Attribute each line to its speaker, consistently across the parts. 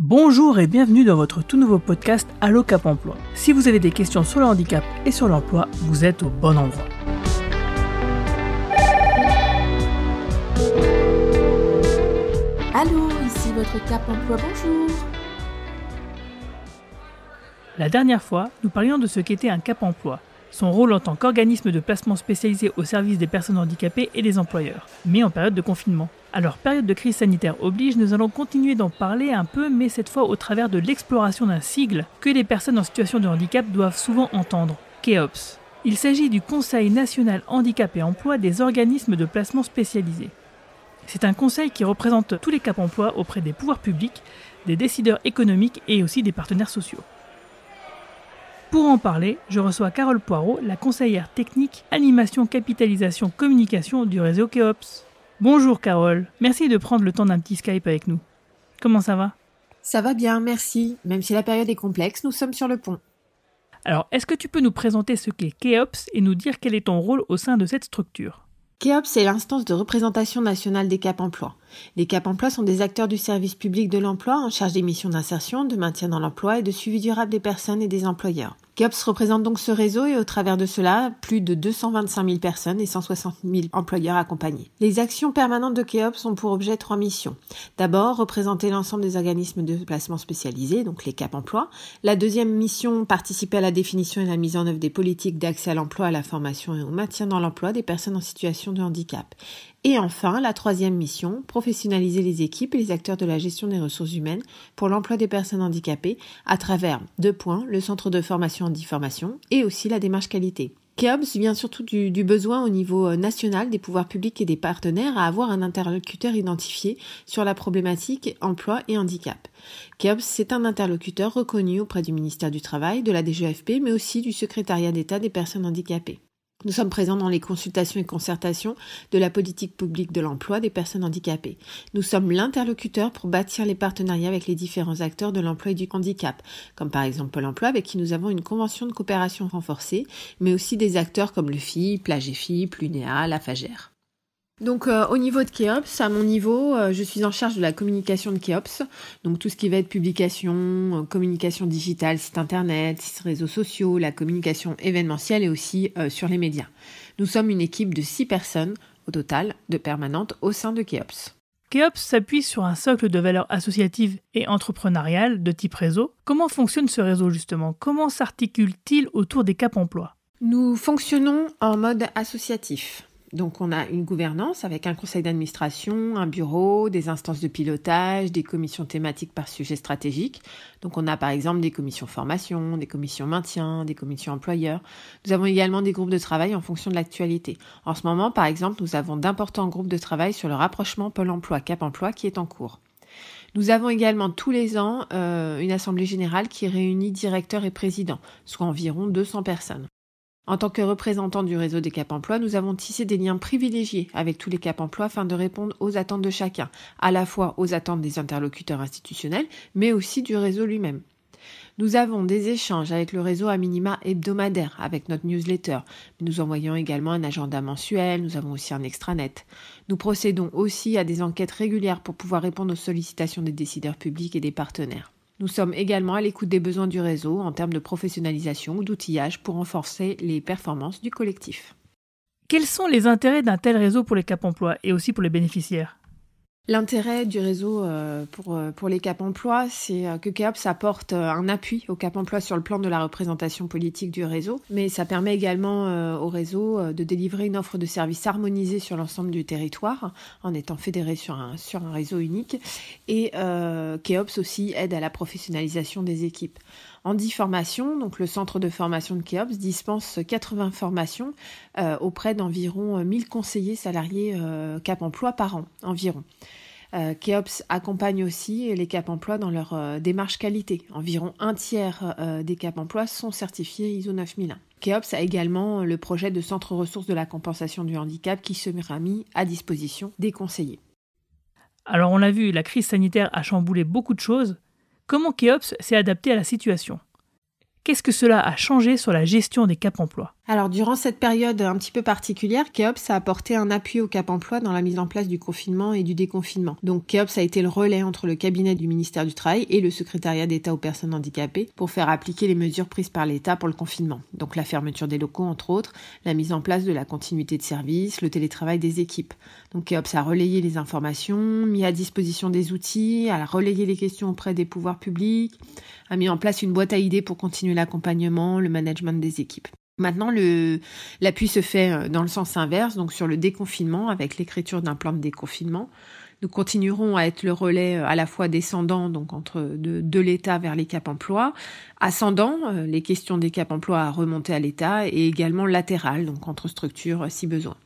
Speaker 1: Bonjour et bienvenue dans votre tout nouveau podcast Allo Cap Emploi. Si vous avez des questions sur le handicap et sur l'emploi, vous êtes au bon endroit.
Speaker 2: Allô, ici votre Cap Emploi, bonjour.
Speaker 1: La dernière fois, nous parlions de ce qu'était un Cap Emploi, son rôle en tant qu'organisme de placement spécialisé au service des personnes handicapées et des employeurs, mais en période de confinement. Alors, période de crise sanitaire oblige, nous allons continuer d'en parler un peu, mais cette fois au travers de l'exploration d'un sigle que les personnes en situation de handicap doivent souvent entendre, KEOPS. Il s'agit du Conseil national handicap et emploi des organismes de placement spécialisés. C'est un conseil qui représente tous les cap emploi auprès des pouvoirs publics, des décideurs économiques et aussi des partenaires sociaux. Pour en parler, je reçois Carole Poirot, la conseillère technique animation, capitalisation, communication du réseau KEOPS. Bonjour Carole, merci de prendre le temps d'un petit Skype avec nous. Comment ça va?
Speaker 2: Ça va bien, merci. Même si la période est complexe, nous sommes sur le pont.
Speaker 1: Alors, est-ce que tu peux nous présenter ce qu'est KEOPS et nous dire quel est ton rôle au sein de cette structure?
Speaker 2: KEOPS est l'instance de représentation nationale des cap emploi. Les cap emploi sont des acteurs du service public de l'emploi en charge des missions d'insertion, de maintien dans l'emploi et de suivi durable des personnes et des employeurs. KEOPS représente donc ce réseau et au travers de cela, plus de 225 000 personnes et 160 000 employeurs accompagnés. Les actions permanentes de KEOPS ont pour objet trois missions. D'abord, représenter l'ensemble des organismes de placement spécialisés, donc les cap emploi. La deuxième mission, participer à la définition et la mise en œuvre des politiques d'accès à l'emploi, à la formation et au maintien dans l'emploi des personnes en situation de handicap. Et enfin, la troisième mission, professionnaliser les équipes et les acteurs de la gestion des ressources humaines pour l'emploi des personnes handicapées à travers, deux points, le centre de formation en formation et aussi la démarche qualité. KEOBS vient surtout du, besoin au niveau euh, national des pouvoirs publics et des partenaires à avoir un interlocuteur identifié sur la problématique emploi et handicap. KEOBS, c'est un interlocuteur reconnu auprès du ministère du Travail, de la DGFP, mais aussi du secrétariat d'État des personnes handicapées. Nous sommes présents dans les consultations et concertations de la politique publique de l'emploi des personnes handicapées. Nous sommes l'interlocuteur pour bâtir les partenariats avec les différents acteurs de l'emploi et du handicap, comme par exemple Pôle emploi avec qui nous avons une convention de coopération renforcée, mais aussi des acteurs comme le FI, Plage et FI, Lunéa, la Fagère. Donc euh, au niveau de Keops, à mon niveau, euh, je suis en charge de la communication de Keops, donc tout ce qui va être publication, euh, communication digitale, site internet, réseaux sociaux, la communication événementielle et aussi sur les médias. Nous sommes une équipe de six personnes au total de permanentes au sein de Keops.
Speaker 1: Keops s'appuie sur un socle de valeurs associatives et entrepreneuriales de type réseau. Comment fonctionne ce réseau justement? Comment s'articule-t-il autour des cap emploi?
Speaker 2: Nous fonctionnons en mode associatif. Donc on a une gouvernance avec un conseil d'administration, un bureau, des instances de pilotage, des commissions thématiques par sujet stratégique. Donc on a par exemple des commissions formation, des commissions maintien, des commissions employeurs. Nous avons également des groupes de travail en fonction de l'actualité. En ce moment par exemple nous avons d'importants groupes de travail sur le rapprochement Pôle emploi Cap emploi qui est en cours. Nous avons également tous les ans euh, une assemblée générale qui réunit directeurs et présidents, soit environ 200 personnes. En tant que représentant du réseau des Cap Emploi, nous avons tissé des liens privilégiés avec tous les Cap Emploi afin de répondre aux attentes de chacun, à la fois aux attentes des interlocuteurs institutionnels, mais aussi du réseau lui-même. Nous avons des échanges avec le réseau à minima hebdomadaire, avec notre newsletter. Nous envoyons également un agenda mensuel, nous avons aussi un extranet. Nous procédons aussi à des enquêtes régulières pour pouvoir répondre aux sollicitations des décideurs publics et des partenaires. Nous sommes également à l'écoute des besoins du réseau en termes de professionnalisation ou d'outillage pour renforcer les performances du collectif.
Speaker 1: Quels sont les intérêts d'un tel réseau pour les cap emploi et aussi pour les bénéficiaires?
Speaker 2: L'intérêt du réseau euh, pour, euh, pour les Cap Emploi, c'est euh, que CAPS apporte un appui au Cap Emploi sur le plan de la représentation politique du réseau, mais ça permet également au réseau de délivrer une offre de services harmonisée sur l'ensemble du territoire en étant fédéré sur un, sur un réseau unique. Et KEOPS aussi aide à la professionnalisation des équipes. En 10 formations, donc le centre de formation de KEOPS dispense 80 formations auprès d'environ 1000 conseillers salariés Cap Emploi par an environ. Euh, KEOPS accompagne aussi les Cap Emploi dans leur euh, démarche qualité. Environ un tiers euh, des Cap Emploi sont certifiés ISO 9001. KEOPS a également le projet de centre ressources de la compensation du handicap qui sera mis à disposition des conseillers.
Speaker 1: Alors on l'a vu, la crise sanitaire a chamboulé beaucoup de choses. Comment KEOPS s'est adapté à la situation? Qu'est-ce que cela a changé sur la gestion des cap emploi?
Speaker 2: Alors, durant cette période un petit peu particulière, Keops a apporté un appui au Cap Emploi dans la mise en place du confinement et du déconfinement. Donc, Keops a été le relais entre le cabinet du ministère du Travail et le secrétariat d'État aux personnes handicapées pour faire appliquer les mesures prises par l'État pour le confinement. Donc, la fermeture des locaux, entre autres, la mise en place de la continuité de service, le télétravail des équipes. Donc, Keops a relayé les informations, mis à disposition des outils, a relayé les questions auprès des pouvoirs publics, a mis en place une boîte à idées pour continuer l'accompagnement, le management des équipes. Maintenant, l'appui se fait euh, dans le sens inverse, donc sur le déconfinement, avec l'écriture d'un plan de déconfinement. Nous continuerons à être le relais euh, à la fois descendant, donc entre de, l'État vers les cap emploi, ascendant, euh, les questions des cap emploi à remonter à l'État, et également latéral, donc entre structures si besoin.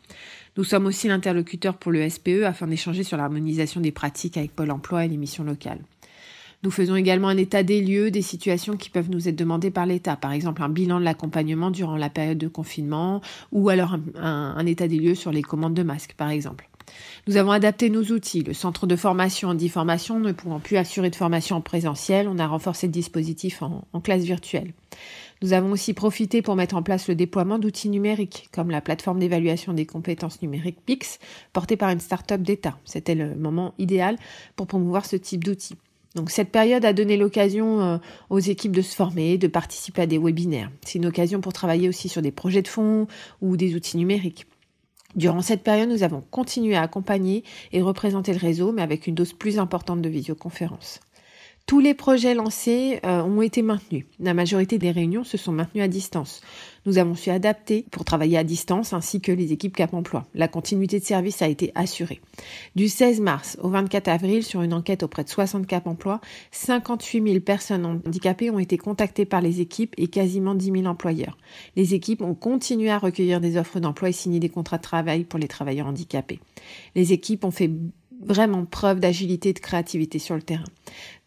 Speaker 2: Nous sommes aussi l'interlocuteur pour le SPE afin d'échanger sur l'harmonisation des pratiques avec Pôle emploi et les missions locales. Nous faisons également un état des lieux des situations qui peuvent nous être demandées par l'État, par exemple un bilan de l'accompagnement durant la période de confinement ou alors un, état des lieux sur les commandes de masques, par exemple. Nous avons adapté nos outils. Le centre de formation dit formation ne pouvant plus assurer de formation en présentiel, on a renforcé le dispositif en, en classe virtuelle. Nous avons aussi profité pour mettre en place le déploiement d'outils numériques, comme la plateforme d'évaluation des compétences numériques PIX, portée par une start-up d'État. C'était le moment idéal pour promouvoir ce type d'outils. Donc cette période a donné l'occasion euh, aux équipes de se former, de participer à des webinaires. C'est une occasion pour travailler aussi sur des projets de fonds ou des outils numériques. Durant cette période, nous avons continué à accompagner et représenter le réseau, mais avec une dose plus importante de visioconférence. Tous les projets lancés euh, ont été maintenus. La majorité des réunions se sont maintenues à distance. Nous avons su adapter pour travailler à distance ainsi que les équipes Cap Emploi. La continuité de service a été assurée. Du 16 mars au 24 avril, sur une enquête auprès de 60 Cap Emploi, 58 000 personnes handicapées ont été contactées par les équipes et quasiment 10 000 employeurs. Les équipes ont continué à recueillir des offres d'emploi et signer des contrats de travail pour les travailleurs handicapés. Les équipes ont fait vraiment preuve d'agilité et de créativité sur le terrain.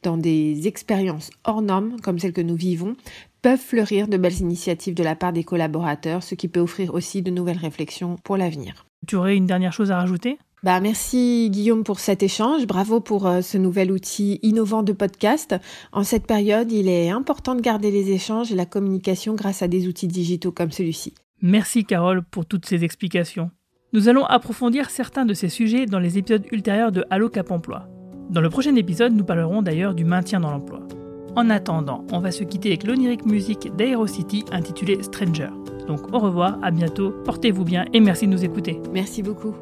Speaker 2: Dans des expériences hors normes, comme celles que nous vivons, peuvent fleurir de belles initiatives de la part des collaborateurs, ce qui peut offrir aussi de nouvelles réflexions pour l'avenir.
Speaker 1: Tu aurais une dernière chose à rajouter?
Speaker 2: Bah, merci Guillaume pour cet échange. Bravo pour euh, ce nouvel outil innovant de podcast. En cette période, il est important de garder les échanges et la communication grâce à des outils digitaux comme celui-ci.
Speaker 1: Merci Carole pour toutes ces explications. Nous allons approfondir certains de ces sujets dans les épisodes ultérieurs de Allo Cap Emploi. Dans le prochain épisode, nous parlerons d'ailleurs du maintien dans l'emploi. En attendant, on va se quitter avec l'onirique musique d'Aerocity intitulée Stranger. Donc au revoir, à bientôt, portez-vous bien et merci de nous écouter.
Speaker 2: Merci beaucoup.